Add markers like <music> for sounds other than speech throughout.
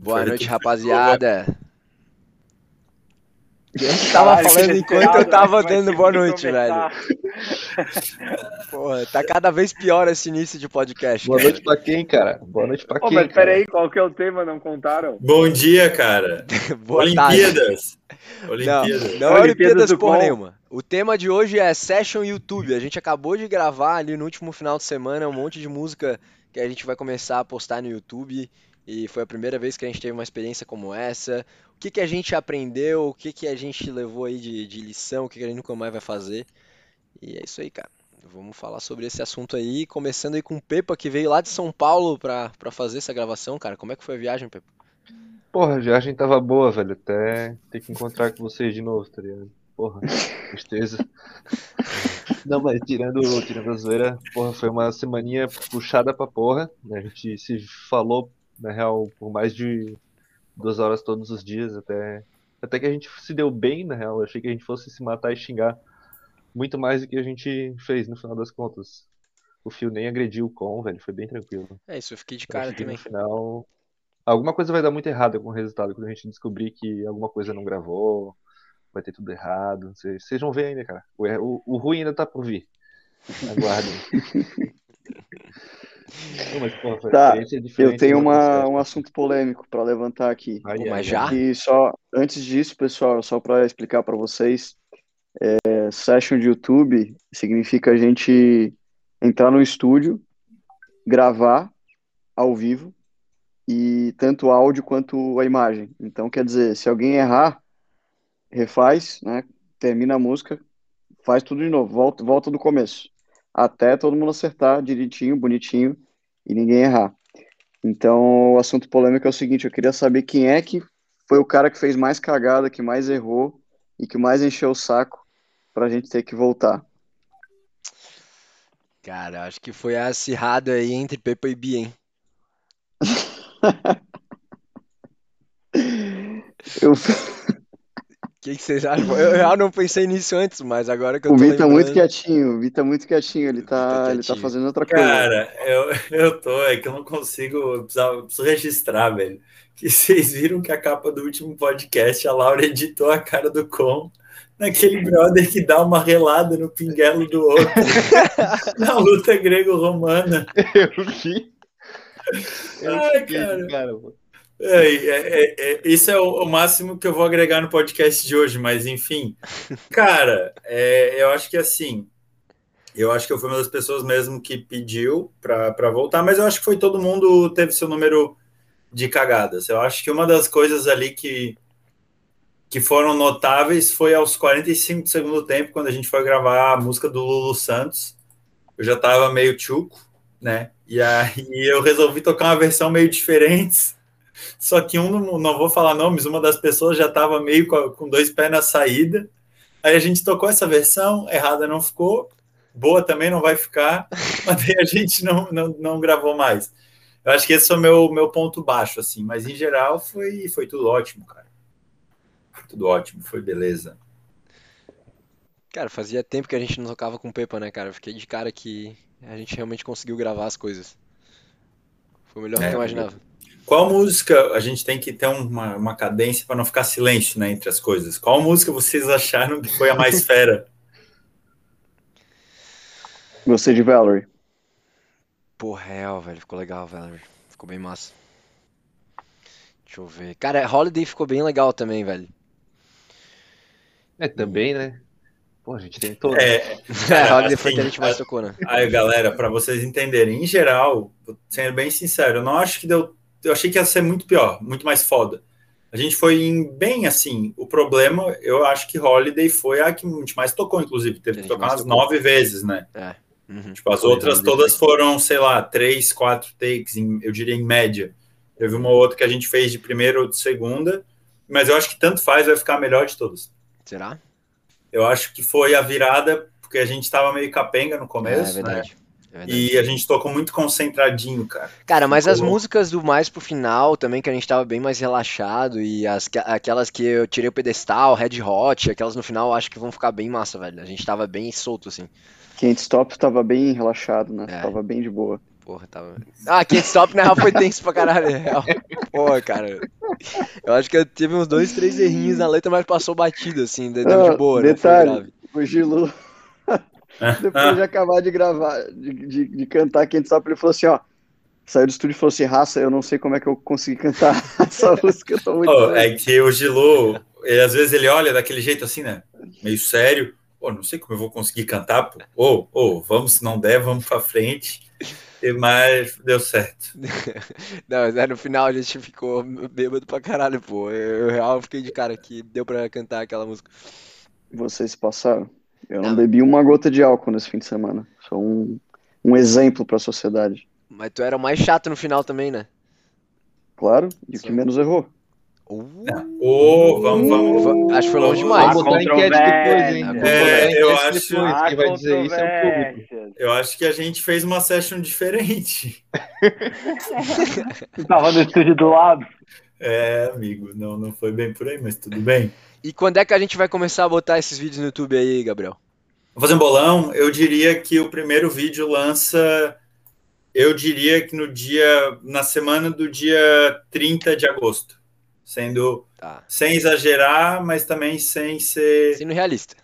Boa noite, rapaziada. Eu tava Caralho, falando enquanto eu tava dando boa noite, velho. <laughs> Porra, tá cada vez pior esse início de podcast. Boa cara. noite pra quem, cara? Boa noite pra Ô, quem? mas cara? peraí, qual que é o tema? Não contaram? Bom dia, cara. <laughs> Boa tarde. Olimpíadas. Não, Olimpíadas. não é Olimpíadas porra nenhuma. O tema de hoje é Session YouTube. A gente acabou de gravar ali no último final de semana um monte de música que a gente vai começar a postar no YouTube. E foi a primeira vez que a gente teve uma experiência como essa. O que que a gente aprendeu, o que que a gente levou aí de, de lição, o que que a gente nunca mais vai fazer. E é isso aí, cara. Vamos falar sobre esse assunto aí, começando aí com o Pepa, que veio lá de São Paulo pra, pra fazer essa gravação, cara. Como é que foi a viagem, Pepa? Porra, a viagem tava boa, velho. Até ter que encontrar com vocês de novo, tá ligado? Porra, tristeza. <laughs> Não, mas tirando, tirando a zoeira, porra, foi uma semaninha puxada pra porra. né? A gente se falou, na real, por mais de duas horas todos os dias, até, até que a gente se deu bem, na real. Eu achei que a gente fosse se matar e xingar muito mais do que a gente fez no final das contas. O Fio nem agrediu o Con, velho, foi bem tranquilo. É isso, eu fiquei de cara também. no final, alguma coisa vai dar muito errado com o resultado. Quando a gente descobrir que alguma coisa não gravou, vai ter tudo errado. Vocês vocês vão ver ainda, cara. O, o, o ruim ainda tá por vir. <laughs> Aguardem. Não, mas, Tá, diferente Eu tenho do uma, um assunto polêmico para levantar aqui. Ai, mas já? E só antes disso, pessoal, só para explicar para vocês, é, session de YouTube significa a gente entrar no estúdio, gravar ao vivo e tanto o áudio quanto a imagem. Então, quer dizer, se alguém errar, refaz, né? Termina a música, faz tudo de novo, volta, volta do começo, até todo mundo acertar direitinho, bonitinho e ninguém errar. Então, o assunto polêmico é o seguinte: eu queria saber quem é que foi o cara que fez mais cagada, que mais errou e que mais encheu o saco pra gente ter que voltar. Cara, acho que foi acirrado aí entre Pepa e Bia, hein? <laughs> Eu, que que vocês acham? Eu real não pensei nisso antes, mas agora que eu o tô Vi tá muito lembrando. quietinho, o Vi tá muito quietinho, ele tá tá, ele tá quietinho. fazendo outra coisa. Cara, eu, eu tô, é que eu não consigo, eu precisava- eu preciso registrar, velho. Que <laughs> vocês viram que a capa do último podcast, a Laura editou a cara do Com naquele brother que dá uma relada no pinguelo do outro <laughs> na luta grego-romana. Eu vi. Eu Ai, cara. cara. É, é, é, é, isso é o, o máximo que eu vou agregar no podcast de hoje, mas enfim. <laughs> Cara, é, eu acho que assim, eu acho que eu fui uma das pessoas mesmo que pediu para voltar, mas eu acho que foi todo mundo teve seu número de cagadas. Eu acho que uma das coisas ali que, que foram notáveis foi aos 45 do segundo tempo, quando a gente foi gravar a música do Lulu Santos. Eu já tava meio tchuco, né? E aí eu resolvi tocar uma versão meio diferente. Só que um, não, vou falar nomes, uma das pessoas já estava meio com, dois pés na saída. Aí a gente tocou essa versão, errada não ficou, boa também não vai ficar, <laughs> mas a gente não, não, não gravou mais. Eu acho que esse foi o meu, meu ponto baixo, assim, mas em geral foi, foi tudo ótimo, cara. Foi tudo ótimo, foi beleza. Cara, fazia tempo que a gente não tocava com Pepa, né, cara? Eu Fiquei de cara que a gente realmente conseguiu gravar as coisas. Foi melhor do que É, eu imaginava. Qual música a gente tem que ter uma, uma cadência para não ficar silêncio né, entre as coisas? Qual música vocês acharam que foi a mais <laughs> fera? Gostei de Valerie. Pô, real, velho. Ficou legal, velho. Ficou bem massa. Deixa eu ver. Cara, Holiday ficou bem legal também, velho. É, também, né? Pô, a gente tentou. né? É, <laughs> É, Holiday foi a que a assim, gente mais tocou, né? Aí, galera, para vocês entenderem, em geral, sendo bem sincero, eu não acho que deu. Eu achei que ia ser muito pior, muito mais foda. A gente foi em bem assim. O problema, eu acho que Holiday foi a que a gente mais tocou, inclusive. Teve Que tocar umas tocou. nove vezes, né? Uhum. Tipo, as Foi, outras todas foram, sei lá, três, quatro takes, em- eu diria em média. Teve uma outra que a gente fez de primeira ou de segunda, mas eu acho que tanto faz, vai ficar a melhor de todas. Será? Eu acho que foi a virada, porque a gente tava meio capenga no É, começo, é verdade. É. E a gente tocou muito concentradinho, cara. Cara, mas as músicas do mais pro final também, que a gente tava bem mais relaxado, e as, que- aquelas que eu tirei o pedestal, Red Hot, aquelas no final, eu acho que vão ficar bem massa, velho. A gente tava bem solto, assim. Can't Stop tava bem relaxado, né? É. Tava bem de boa. Porra, tava. Ah, Can't Stop na real foi tenso pra caralho, real. Porra, cara. Eu acho que eu tive uns dois, três errinhos na letra, mas passou batido, assim, deu Ah, de boa, né? Foi detalhe. grave. O Gilu, <laughs> depois de acabar de gravar, de, de, de cantar Can't Stop, ele falou assim, ó, saiu do estúdio e falou assim, raça, eu não sei como é que eu consegui cantar <laughs> essa música, eu tô muito... Oh, é que o Gilu, ele, às vezes ele olha daquele jeito assim, né? Meio sério. Pô, não sei como eu vou conseguir cantar, pô. Ô, ô, vamos, se não der, vamos pra frente. E, mas deu certo. <laughs> Não, mas aí no final a gente ficou bêbado pra caralho, pô. Eu, eu real fiquei de cara que deu pra cantar aquela música. Vocês passaram. Eu não Não. bebi uma gota de álcool nesse fim de semana. Sou um, um exemplo pra sociedade. Mas tu era o mais chato no final também, né? Claro, e o que menos errou. Uh, Ô, vamos, vamos. va- acho que foi longe demais. Vamos botar enquete depois, hein? É, eu acho- depois. Vai dizer isso é o público. controvérsias. Eu acho que a gente fez uma session diferente. <laughs> Tu tava no estúdio do lado. É, amigo, não, não foi bem por aí, mas tudo bem. E quando é que a gente vai começar a botar esses vídeos no YouTube aí, Gabriel? Vou fazer um bolão. Eu diria que o primeiro vídeo lança. Eu diria que no dia. Na semana do dia 30 de agosto. Sendo. Tá. Sem exagerar, mas também sem ser. Sendo realista.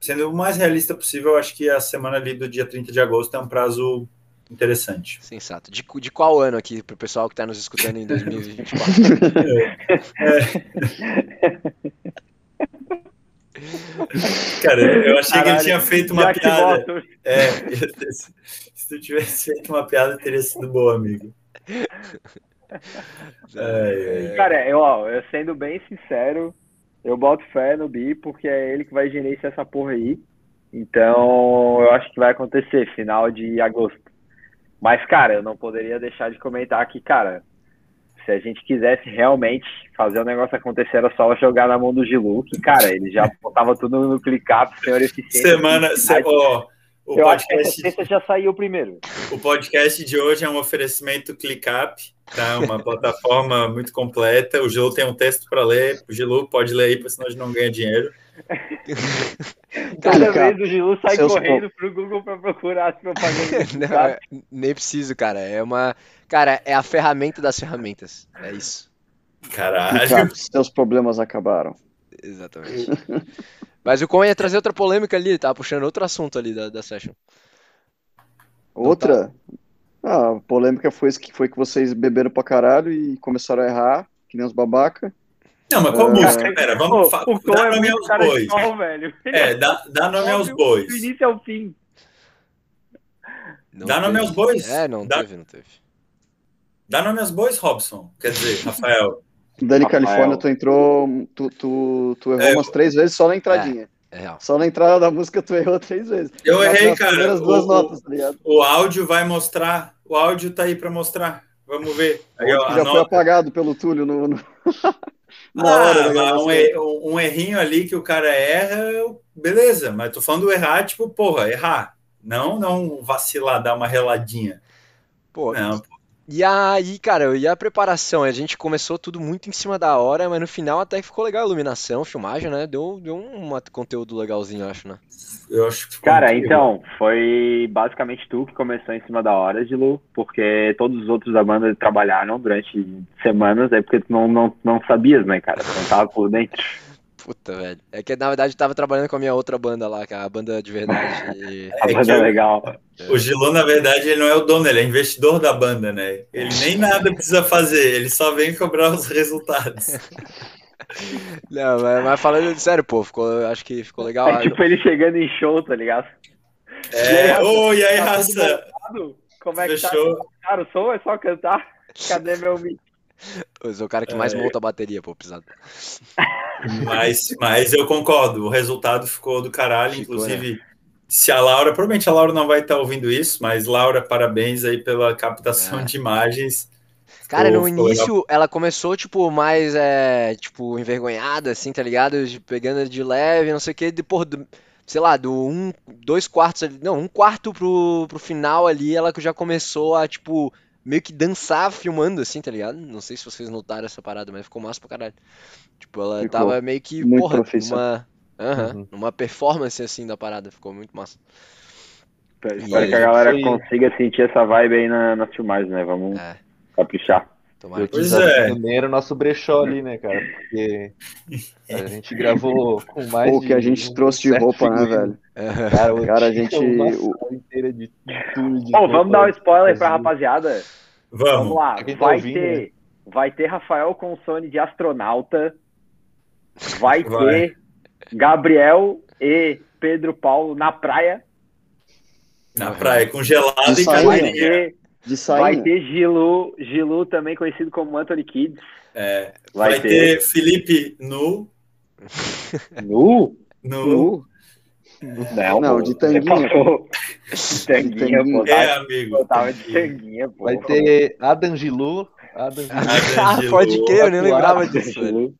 Sendo o mais realista possível, eu acho que a semana ali do dia 30 de agosto é um prazo interessante. Sensato. De, de qual ano aqui, pro pessoal que tá nos escutando em 2024? <laughs> Cara, eu achei que ele Caralho, tinha feito uma piada. É, <laughs> se tu tivesse feito uma piada, teria sido boa, amigo. É, Cara, eu, ó, eu sendo bem sincero, eu boto fé no Bi porque é ele que vai gerenciar essa porra aí. Então, eu acho que vai acontecer final de agosto. Mas, cara, eu não poderia deixar de comentar que, cara, se a gente quisesse realmente fazer o negócio acontecer, era só jogar na mão do Gilu, que, cara, ele já botava tudo no ClickUp, senhor eficiente. Semana. Se, o, eu acho que essa podcast, sexta já saiu primeiro. o podcast de hoje é um oferecimento ClickUp, tá? Uma <laughs> plataforma muito completa. O Gilu tem um texto para ler. O Gilu pode ler aí, porque senão a gente não ganha dinheiro. <laughs> Toda Cara, vez o Gilu sai correndo pro Google pra procurar as propagandas. <laughs> Não, é- nem preciso, cara. É uma. Cara, é a ferramenta das ferramentas. É isso. Caralho. Cara, seus problemas acabaram. Exatamente. Mas o Con ia trazer outra polêmica ali, ele tava puxando outro assunto ali da, da session. Outra? Ah, a polêmica foi, que, foi que vocês beberam pra caralho e começaram a errar, que nem os babaca. Não, mas qual É. música? Pera, vamos Pô, o dar é nome aos bois. sol, velho. <laughs> É, dá, dá nome aos bois. Do início ao fim. Não Dá nome teve. aos bois. É, não Dá- teve, não teve. Dá nome aos bois, Robson. Quer dizer, Rafael. <laughs> Dani Rafael. Califórnia, tu entrou, tu, tu, tu errou É, umas três vezes só na entradinha. É real. Só na entrada da música tu errou três vezes. Eu errei, cara. O- duas o- notas, tá? O áudio vai mostrar. O áudio tá aí pra mostrar. Vamos ver. Aí, ó, já foi apagado pelo Túlio no, no- <laughs> na Ah, hora gravação. um, er- um- errinho ali que o cara erra, beleza. Mas tô falando do errar, tipo, porra, errar. Não, não vacilar, dar uma reladinha. Pô, Não, e aí, cara, e a preparação? A gente começou tudo muito em cima da hora, mas no final até ficou legal a iluminação, filmagem, né? Deu, deu um conteúdo legalzinho, eu acho, né? eu acho que ficou Cara, então, foi basicamente tu que começou em cima da hora, Gilu, porque todos os outros da banda trabalharam durante semanas, é porque tu não, não, não sabias, né, cara? Tu não tava por dentro. Puta, velho. É que na verdade eu tava trabalhando com a minha outra banda lá, que é a banda de verdade. <laughs> e- A É banda é legal. O Gilu, na verdade, ele não é o dono, ele é investidor da banda, né? Ele nem nada precisa fazer, ele só vem cobrar os resultados. <laughs> Não, mas, mas falando sério, pô, ficou, acho que ficou legal. É tipo ele chegando em show, tá ligado? É, ô, e aí, Tá tudo raça? montado? Como é que tá? Fechou? Cara, o som é só cantar? Cadê meu mic? Eu sou o cara que mais É. monta a bateria, pô, pisado. <laughs> Mas, mas eu concordo, o resultado ficou do caralho. Ficou, inclusive, se a Laura, provavelmente a Laura não vai estar ouvindo isso, mas Laura, parabéns aí pela captação É. de imagens. Cara, no início ela começou, tipo, mais, é, tipo, envergonhada, assim, tá ligado? Pegando de leve, não sei o que, depois, do, sei lá, do um, dois quartos ali, não, um quarto pro, pro final ali, ela já começou a, tipo, meio que dançar filmando, assim, tá ligado? Não sei se vocês notaram essa parada, mas ficou massa pra caralho. Tipo, ela Ficou tava meio que, muito porra, numa, aham, Uhum. numa performance, assim, da parada, ficou muito massa. Espero E que a galera foi- consiga sentir essa vibe aí na, nas filmagens, né? Vamos É, caprichar. Tomara que Pois é. Também era o nosso brechó ali, né, cara? Porque <laughs> a gente gravou com mais Pô, que a gente um trouxe de roupa, né, velho? <laughs> Cara, eu Cara, a gente- o- sala inteira de, tudo. De Bom, vamos dar um spoiler pra rapaziada. Vamos Vamos. lá. Tá Vai ouvindo, ter, vai ter Rafael Consone de astronauta. Vai, Vai. ter Gabriel e Pedro Paulo na praia. Na praia, congelado e caipirinha. Ter, De vai sainha. ter Gilu, Gilu também conhecido como Anthony Kids. É, Vai, vai, ter Felipe nu. Nu? Nu. Não, Não, pô, de tanguinha. De tanguinha, pô. É, amigo. eu tava de tanguinha, pô. Vai ter Adam Gilu. Adam Gilu. <laughs> Ah, Gilu, pode crer, eu nem lembrava disso.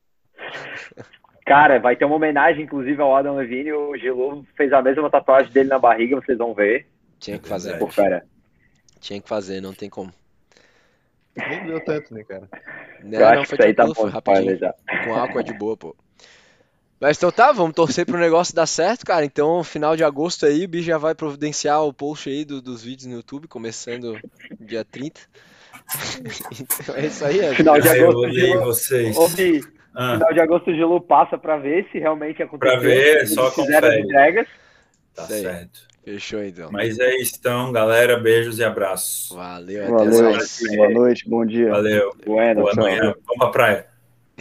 Cara, vai ter uma homenagem, inclusive, ao Adam Levine. O Gilu fez a mesma tatuagem dele na barriga, vocês vão ver. Tinha que fazer, Por fera. Tinha que fazer, não tem como. Nem deu tanto, né, cara? Não, Eu não, foi isso aí tá bom rapidinho. já. Com álcool é de boa, pô. Mas então tá, vamos torcer pro negócio dar certo, cara. Então, final de agosto aí, o Bi já vai providenciar o post aí do- dos vídeos no YouTube, começando dia 30. então é isso aí, é. Final de eu agosto, odeio Gilu. vocês. Ô, Bi, Ah, final de agosto o Gilu passa pra ver se realmente aconteceu. Pra ver, só confere. entregas. tá certo. Fechou então. Mas é isso, então, galera. Beijos e abraços. Valeu, até Valeu. Boa noite, bom dia. Valeu. Boa tchau. manhã. Vamos pra praia.